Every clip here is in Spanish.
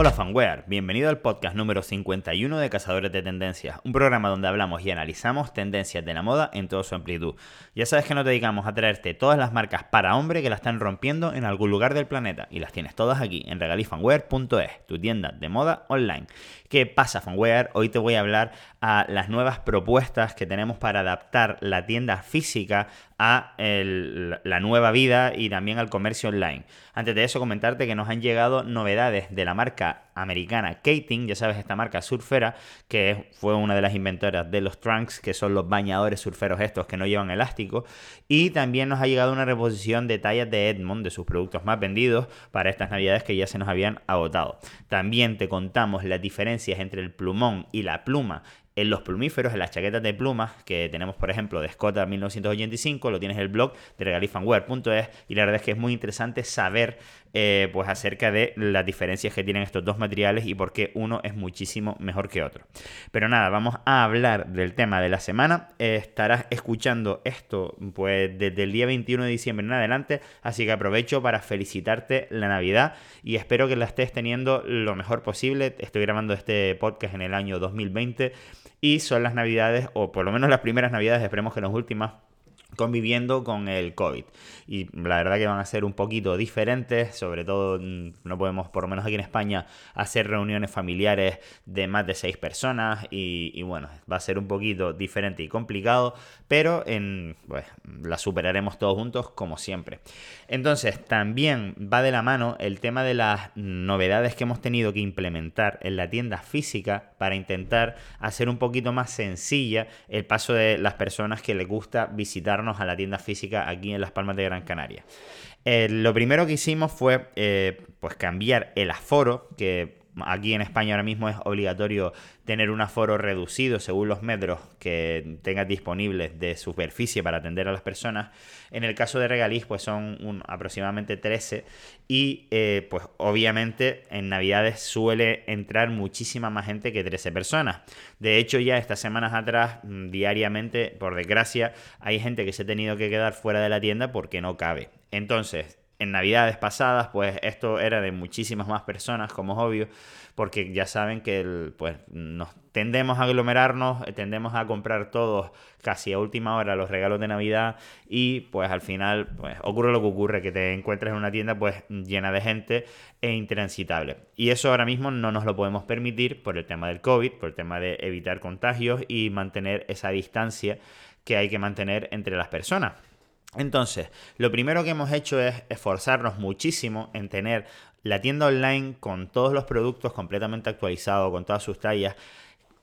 Hola fanware, bienvenido al podcast número 51 de Cazadores de Tendencias, un programa donde hablamos y analizamos tendencias de la moda en toda su amplitud. Ya sabes que nos dedicamos a traerte todas las marcas para hombre que la están rompiendo en algún lugar del planeta y las tienes todas aquí en regalifanware.es, tu tienda de moda online. ¿Qué pasa fanware? Hoy te voy a hablar a las nuevas propuestas que tenemos para adaptar la tienda física a la nueva vida y también al comercio online. Antes de eso, comentarte que nos han llegado novedades de la marca americana Kating, ya sabes, esta marca surfera, que fue una de las inventoras de los trunks, que son los bañadores surferos estos que no llevan elástico. Y también nos ha llegado una reposición de tallas de Edmond, de sus productos más vendidos, para estas navidades que ya se nos habían agotado. También te contamos las diferencias entre el plumón y la pluma en los plumíferos, en las chaquetas de plumas que tenemos, por ejemplo, de Scott 1985, lo tienes en el blog de regalifanwear.es y la verdad es que es muy interesante saber eh, pues acerca de las diferencias que tienen estos dos materiales y por qué uno es muchísimo mejor que otro. Pero nada, vamos a hablar del tema de la semana. estarás escuchando esto pues desde el día 21 de diciembre en adelante, así que aprovecho para felicitarte la Navidad y espero que la estés teniendo lo mejor posible. Estoy grabando este podcast en el año 2020 y son las navidades, o por lo menos las primeras navidades, esperemos que las últimas conviviendo con el COVID. Y la verdad que van a ser un poquito diferentes, sobre todo mm, no podemos, por lo menos aquí en España, hacer reuniones familiares de más de seis personas y, bueno, va a ser un poquito diferente y complicado, pero en, pues, la superaremos todos juntos como siempre. Entonces, también va de la mano el tema de las novedades que hemos tenido que implementar en la tienda física para intentar hacer un poquito más sencilla el paso de las personas que les gusta visitarnos a la tienda física aquí en Las Palmas de Gran Canaria. Eh, lo primero que hicimos fue eh, pues cambiar el aforo, que Aquí en España ahora mismo es obligatorio tener un aforo reducido según los metros que tengas disponibles de superficie para atender a las personas. En el caso de Regaliz, pues son aproximadamente 13 y eh, pues obviamente en Navidades suele entrar muchísima más gente que 13 personas. De hecho ya estas semanas atrás, mm, diariamente, por desgracia, hay gente que se ha tenido que quedar fuera de la tienda porque no cabe. Entonces, en navidades pasadas, pues esto era de muchísimas más personas, como es obvio, porque ya saben que pues, nos tendemos a aglomerarnos, tendemos a comprar todos casi a última hora los regalos de Navidad y pues al final pues, ocurre lo que ocurre, que te encuentras en una tienda pues llena de gente e intransitable. Y eso ahora mismo no nos lo podemos permitir por el tema del COVID, por el tema de evitar contagios y mantener esa distancia que hay que mantener entre las personas. Entonces, lo primero que hemos hecho es esforzarnos muchísimo en tener la tienda online con todos los productos completamente actualizados, con todas sus tallas,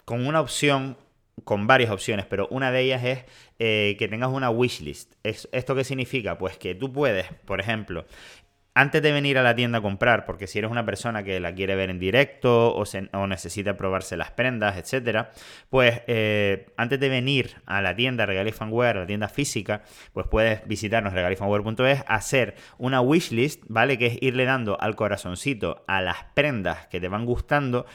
con una opción, con varias opciones, pero una de ellas es eh, que tengas una wishlist. ¿Esto qué significa? Pues que tú puedes, por ejemplo, antes de venir a la tienda a comprar, porque si eres una persona que la quiere ver en directo o, necesita probarse las prendas, etcétera, pues eh, antes de venir a la tienda Regalifanware, la tienda física, pues puedes visitarnos regalifanware.es, hacer una wishlist, ¿vale? Que es irle dando al corazoncito a las prendas que te van gustando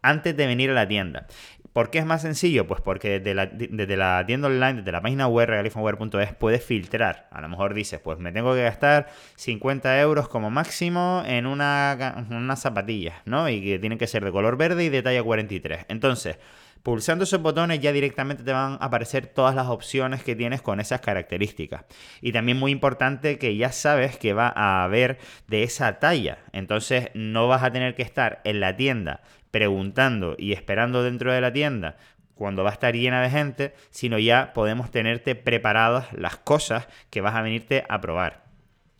antes de venir a la tienda. ¿Por qué es más sencillo? Pues porque desde la, tienda online, desde la página web regalifanware.es puedes filtrar. A lo mejor dices, pues me tengo que gastar 50 euros como máximo en una, unas zapatillas, ¿no? Y que tienen que ser de color verde y de talla 43. Entonces, Pulsando esos botones ya directamente te van a aparecer todas las opciones que tienes con esas características. Y también muy importante que ya sabes que va a haber de esa talla. Entonces no vas a tener que estar en la tienda preguntando y esperando dentro de la tienda cuando va a estar llena de gente, sino ya podemos tenerte preparadas las cosas que vas a venirte a probar.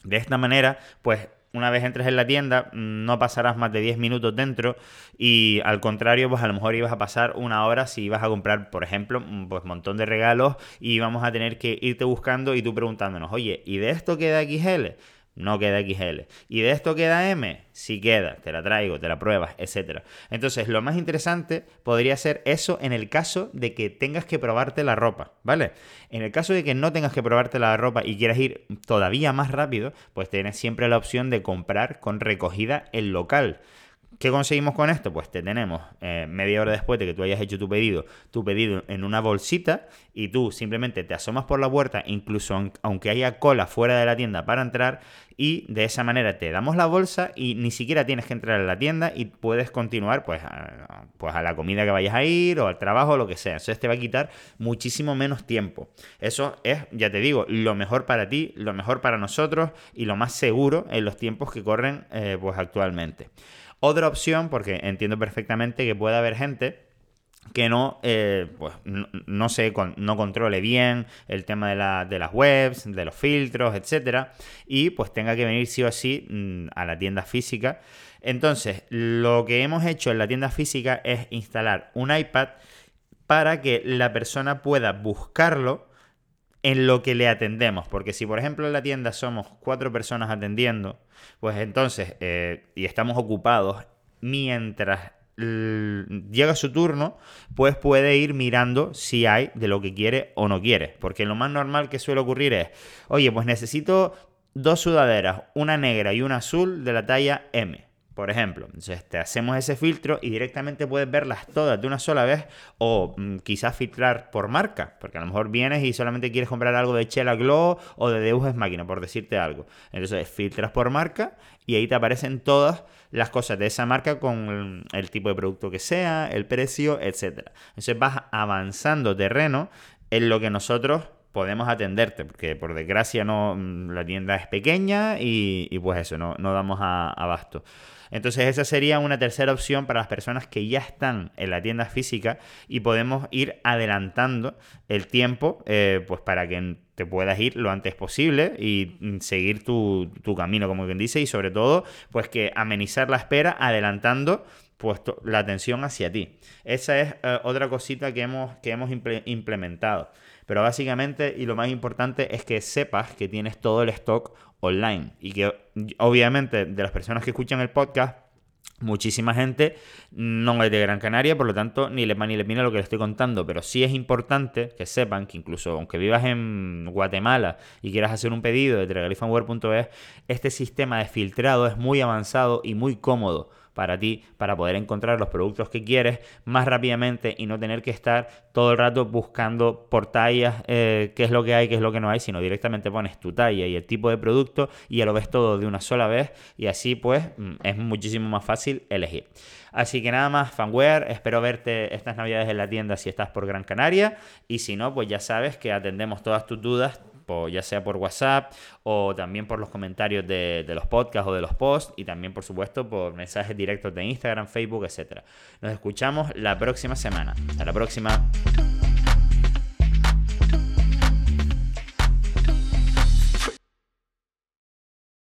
De esta manera, pues una vez entres en la tienda, no pasarás más de 10 minutos dentro y al contrario, pues a lo mejor ibas a pasar una hora si ibas a comprar, por ejemplo, un pues, montón de regalos y vamos a tener que irte buscando y tú preguntándonos, oye, ¿y de esto queda XL? No queda XL. ¿Y de esto queda M? Sí queda, te la traigo, te la pruebas, etc. Entonces, lo más interesante podría ser eso en el caso de que tengas que probarte la ropa, ¿vale? En el caso de que no tengas que probarte la ropa y quieras ir todavía más rápido, pues tienes siempre la opción de comprar con recogida el local. ¿Qué conseguimos con esto? Pues te tenemos eh, media hora después de que tú hayas hecho tu pedido, tu pedido en una bolsita y tú simplemente te asomas por la puerta, incluso aunque haya cola fuera de la tienda para entrar y de esa manera te damos la bolsa y ni siquiera tienes que entrar a la tienda y puedes continuar pues a, pues a la comida que vayas a ir o al trabajo o lo que sea. Entonces te va a quitar muchísimo menos tiempo. Eso es, ya te digo, lo mejor para ti, lo mejor para nosotros y lo más seguro en los tiempos que corren eh, pues actualmente. Otra opción, porque entiendo perfectamente que puede haber gente que no, eh, pues, no, no controle bien el tema de, de, las webs, de los filtros, etcétera, y pues tenga que venir sí o sí mm, a la tienda física. Entonces, lo que hemos hecho en la tienda física es instalar un iPad para que la persona pueda buscarlo en lo que le atendemos. Porque si, por ejemplo, en la tienda somos cuatro personas atendiendo, pues entonces, eh, y estamos ocupados mientras llega su turno, pues puede ir mirando si hay de lo que quiere o no quiere. Porque lo más normal que suele ocurrir es, oye, pues necesito dos sudaderas, una negra y una azul de la talla M. Por ejemplo, entonces te hacemos ese filtro y directamente puedes verlas todas de una sola vez o mm, quizás filtrar por marca, porque a lo mejor vienes y solamente quieres comprar algo de Chela Glow o de Deus Máquina, por decirte algo. Entonces filtras por marca y ahí te aparecen todas las cosas de esa marca con el, tipo de producto que sea, el precio, etc. Entonces vas avanzando terreno en lo que nosotros podemos atenderte, porque por desgracia no, la tienda es pequeña y, pues eso, no, no damos abasto. Entonces esa sería una tercera opción para las personas que ya están en la tienda física y podemos ir adelantando el tiempo pues para que te puedas ir lo antes posible y mm, seguir tu, camino, como quien dice, y sobre todo, pues que amenizar la espera adelantando pues, la atención hacia ti. Esa es eh, otra cosita que hemos, que hemos implementado. Pero básicamente, y lo más importante, es que sepas que tienes todo el stock online. Y que obviamente de las personas que escuchan el podcast, muchísima gente no es de Gran Canaria, por lo tanto ni le va ni le viene lo que le estoy contando, pero sí es importante que sepan que incluso aunque vivas en Guatemala y quieras hacer un pedido de tregalifanware.es, este sistema de filtrado es muy avanzado y muy cómodo para ti, para poder encontrar los productos que quieres más rápidamente y no tener que estar todo el rato buscando por tallas eh, qué es lo que hay, qué es lo que no hay, sino directamente pones tu talla y el tipo de producto y ya lo ves todo de una sola vez y así pues mm, es muchísimo más fácil elegir. Así que nada más, fanware, espero verte estas navidades en la tienda si estás por Gran Canaria y si no, pues ya sabes que atendemos todas tus dudas ya sea por WhatsApp o también por los comentarios de, de, los podcasts o de los posts y también por supuesto por mensajes directos de Instagram, Facebook, etc. Nos escuchamos la próxima semana. Hasta la próxima.